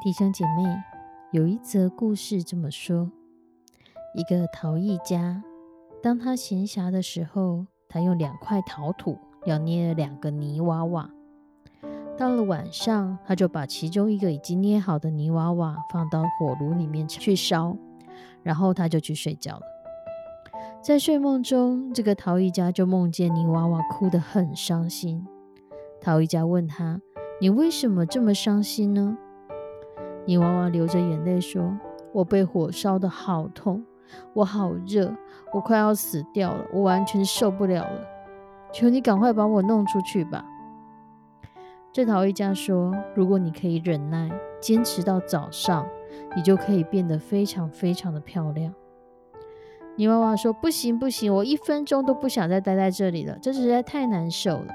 弟兄姐妹，有一则故事这么说：一个陶艺家，当他闲暇的时候，他用两块陶土要捏了两个泥娃娃。到了晚上，他就把其中一个已经捏好的泥娃娃放到火炉里面去烧，然后他就去睡觉了。在睡梦中，这个陶艺家就梦见泥娃娃哭得很伤心。陶艺家问他：“你为什么这么伤心呢？”泥娃娃流着眼泪说：“我被火烧得好痛，我好热，我快要死掉了，我完全受不了了。求你赶快把我弄出去吧。”这陶艺家说：“如果你可以忍耐，坚持到早上，你就可以变得非常非常的漂亮。”泥娃娃说：“不行不行，我一分钟都不想再待在这里了，这实在太难受了。”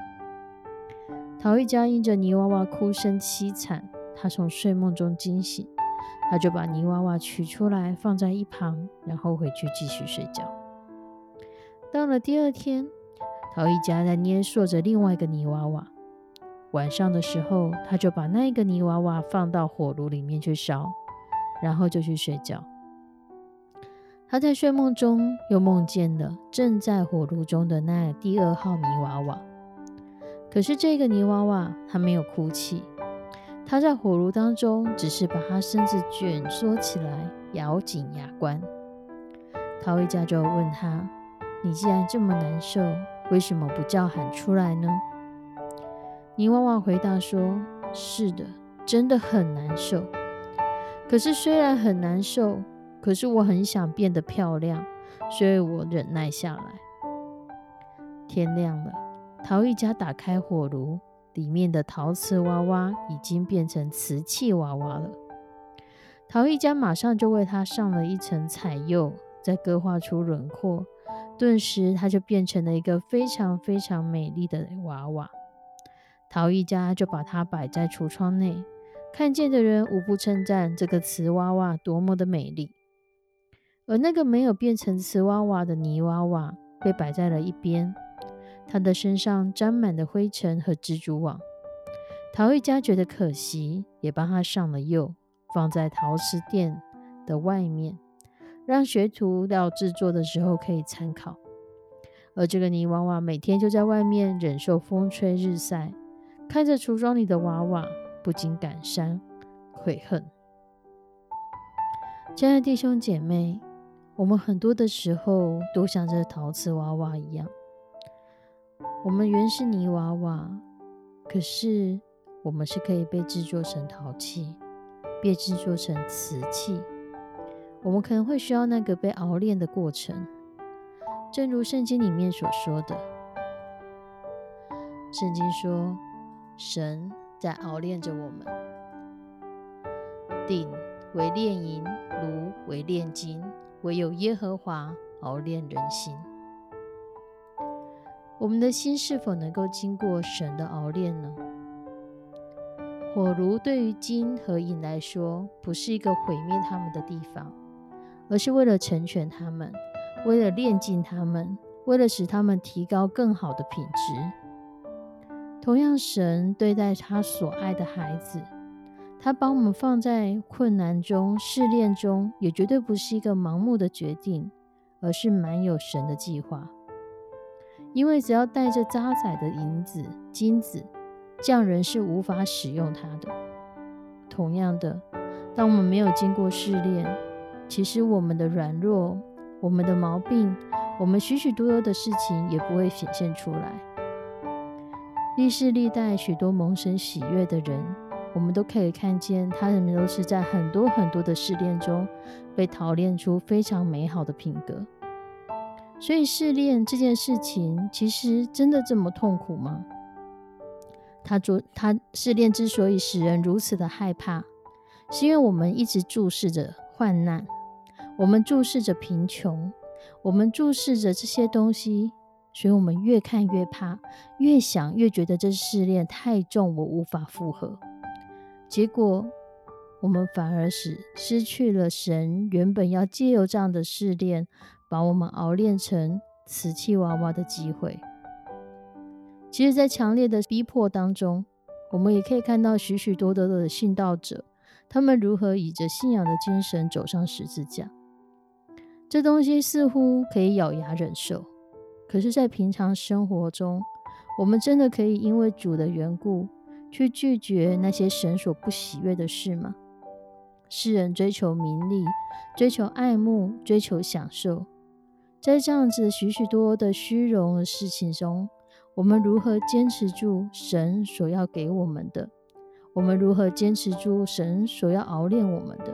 陶艺家因着泥娃娃哭声凄惨。他从睡梦中惊醒，他就把泥娃娃取出来放在一旁，然后回去继续睡觉。到了第二天，陶艺家在捏塑着另外一个泥娃娃。晚上的时候，他就把那个泥娃娃放到火炉里面去烧，然后就去睡觉。他在睡梦中又梦见了正在火炉中的那第二号泥娃娃，可是这个泥娃娃它没有哭泣。他在火炉当中，只是把他身子卷缩起来，咬紧牙关。陶艺家就问他：“你既然这么难受，为什么不叫喊出来呢？”泥娃娃回答说：“是的，真的很难受。可是虽然很难受，可是我很想变得漂亮，所以我忍耐下来。”天亮了，陶艺家打开火炉。里面的陶瓷娃娃已经变成瓷器娃娃了。陶艺家马上就为它上了一层彩釉，再勾画出轮廓，顿时它就变成了一个非常非常美丽的娃娃。陶艺家就把它摆在橱窗内，看见的人无不称赞这个瓷娃娃多么的美丽。而那个没有变成瓷娃娃的泥娃娃被摆在了一边。他的身上沾满了灰尘和蜘蛛网，陶艺家觉得可惜，也帮他上了釉，放在陶瓷店的外面，让学徒到制作的时候可以参考。而这个泥娃娃每天就在外面忍受风吹日晒，看着橱窗里的娃娃，不禁感伤悔恨。亲爱的弟兄姐妹，我们很多的时候都像这陶瓷娃娃一样。我们原是泥娃娃，可是我们是可以被制作成陶器，被制作成瓷器。我们可能会需要那个被熬炼的过程，正如圣经里面所说的。圣经说，神在熬炼着我们，鼎为炼银，炉为炼金，唯有耶和华熬炼人心。我们的心是否能够经过神的熬炼呢？火炉对于金和银来说，不是一个毁灭他们的地方，而是为了成全他们，为了炼净他们，为了使他们提高更好的品质。同样，神对待他所爱的孩子，他把我们放在困难中、试炼中，也绝对不是一个盲目的决定，而是满有神的计划。因为只要带着渣仔的银子、金子，匠人是无法使用它的。同样的，当我们没有经过试炼，其实我们的软弱、我们的毛病、我们许许多多的事情也不会显现出来。历世历代许多蒙神喜悦的人，我们都可以看见，他们都是在很多很多的试炼中，被淘炼出非常美好的品格。所以试炼这件事情，其实真的这么痛苦吗？他做他试炼之所以使人如此的害怕，是因为我们一直注视着患难，我们注视着贫穷，我们注视着这些东西，所以我们越看越怕，越想越觉得这试炼太重，我无法负荷。结果我们反而使失去了神原本要借由这样的试炼，把我们熬炼成瓷器娃娃的机会。其实，在强烈的逼迫当中，我们也可以看到许许多多的信道者，他们如何以着信仰的精神走上十字架。这东西似乎可以咬牙忍受，可是，在平常生活中，我们真的可以因为主的缘故，去拒绝那些神所不喜悦的事吗？世人追求名利，追求爱慕，追求享受，在这样子许许多多的虚荣的事情中。我们如何坚持住神所要给我们的？我们如何坚持住神所要熬炼我们的？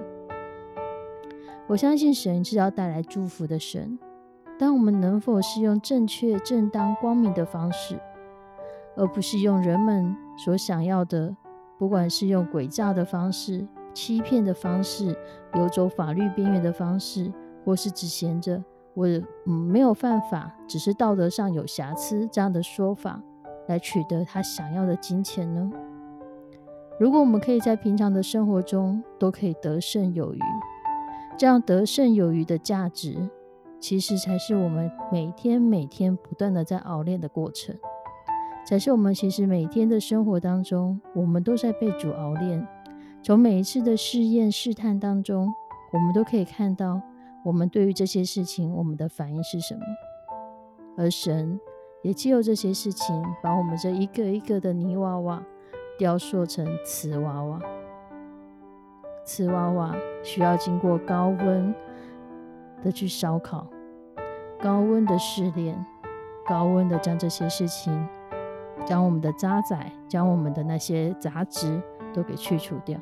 我相信神是要带来祝福的神，但我们能否是用正确、正当、光明的方式，而不是用人们所想要的，不管是用诡诈的方式、欺骗的方式、游走法律边缘的方式，或是只闲着？我嗯没有犯法，只是道德上有瑕疵这样的说法来取得他想要的金钱呢？如果我们可以在平常的生活中都可以得胜有余，这样得胜有余的价值，其实才是我们每天每天不断的在熬练的过程，才是我们其实每天的生活当中，我们都在被主熬练。从每一次的试验试探当中，我们都可以看到。我们对于这些事情，我们的反应是什么？而神也借由这些事情，把我们这一个一个的泥娃娃雕塑成瓷娃娃。瓷娃娃需要经过高温的去烧烤，高温的试炼，高温的将这些事情，将我们的渣滓，将我们的那些杂质都给去除掉。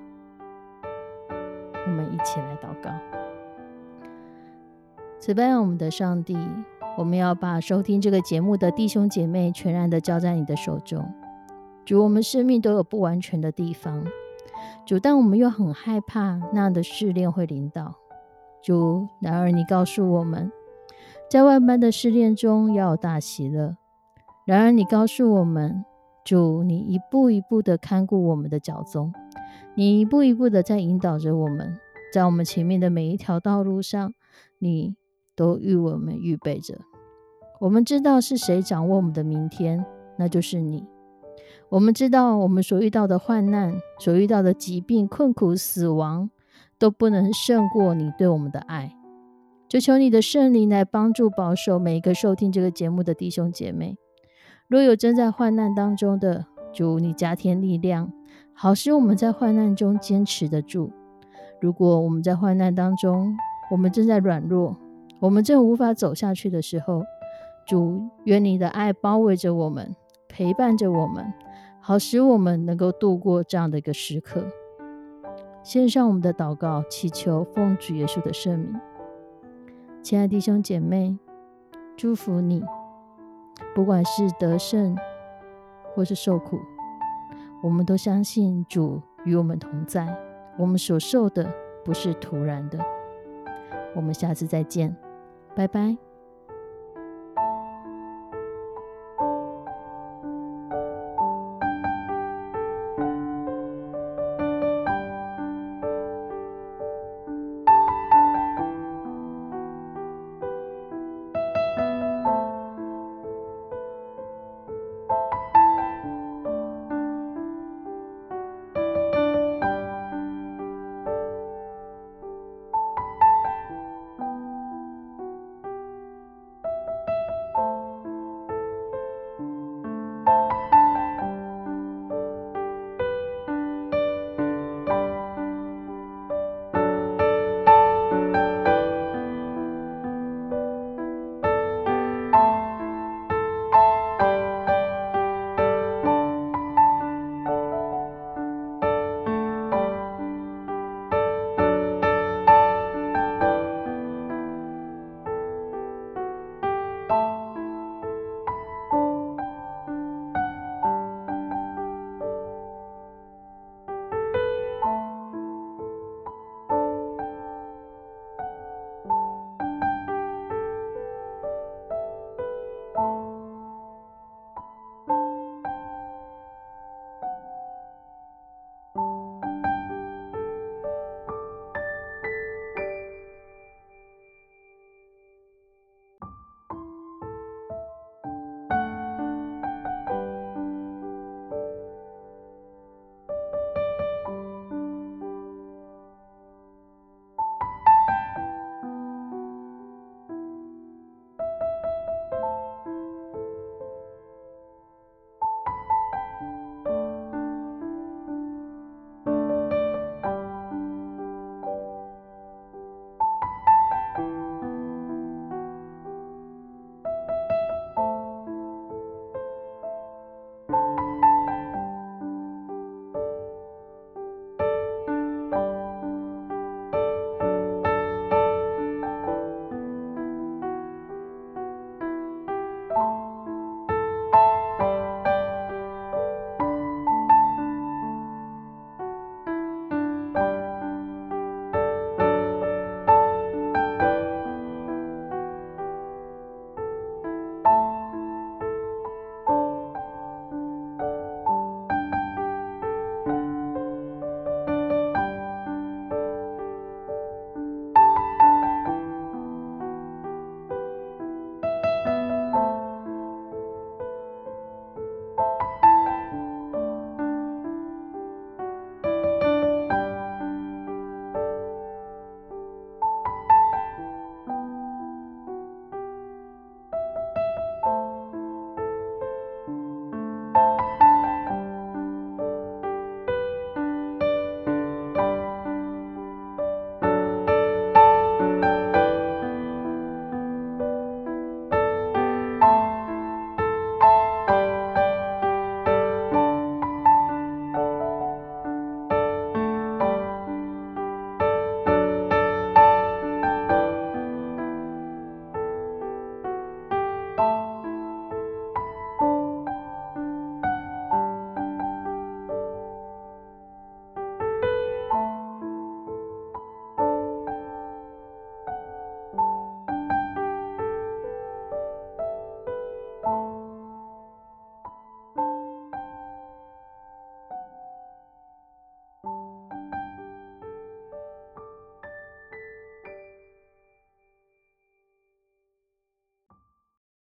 我们一起来祷告。慈悲我们的上帝，我们要把收听这个节目的弟兄姐妹全然的交在你的手中。主，我们生命都有不完全的地方，主，但我们又很害怕那样的试炼会临到。主，然而你告诉我们，在万般的试炼中要有大喜乐。然而你告诉我们，主，你一步一步的看顾我们的脚踪，你一步一步的在引导着我们，在我们前面的每一条道路上，你。都与我们预备着。我们知道是谁掌握我们的明天，那就是你。我们知道我们所遇到的患难、所遇到的疾病、困苦、死亡，都不能胜过你对我们的爱。就求你的圣灵来帮助保守每一个收听这个节目的弟兄姐妹。若有正在患难当中的，主你加添力量，好使我们在患难中坚持得住。如果我们在患难当中，我们正在软弱。我们正无法走下去的时候，主，愿你的爱包围着我们，陪伴着我们，好使我们能够度过这样的一个时刻。献上我们的祷告，祈求奉主耶稣的圣名。亲爱的弟兄姐妹，祝福你，不管是得胜或是受苦，我们都相信主与我们同在。我们所受的不是突然的。我们下次再见。拜拜。